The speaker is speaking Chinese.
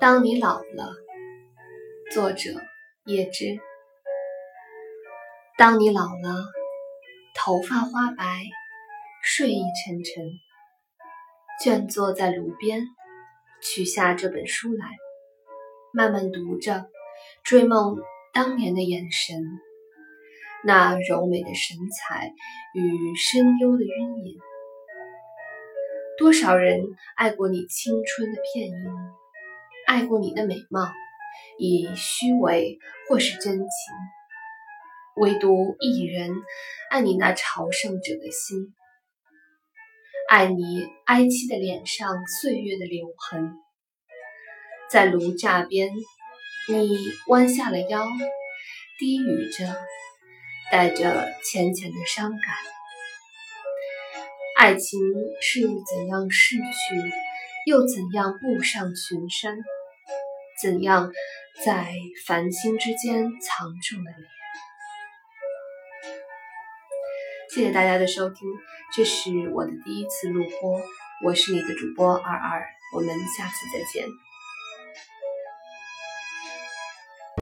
当你老了，作者叶芝。当你老了，头发花白，睡意沉沉，倦坐在炉边，取下这本书来，慢慢读着，追梦当年的眼神，那柔美的神采与深幽的晕影。多少人爱过你青春的片影？爱过你的美貌，以虚伪或是真情，唯独一人爱你那朝圣者的心，爱你哀戚的脸上岁月的留痕。在炉架边，你弯下了腰，低语着，带着浅浅的伤感。爱情是怎样逝去，又怎样步上群山？怎样在繁星之间藏住了脸？谢谢大家的收听，这是我的第一次录播，我是你的主播二二，我们下次再见。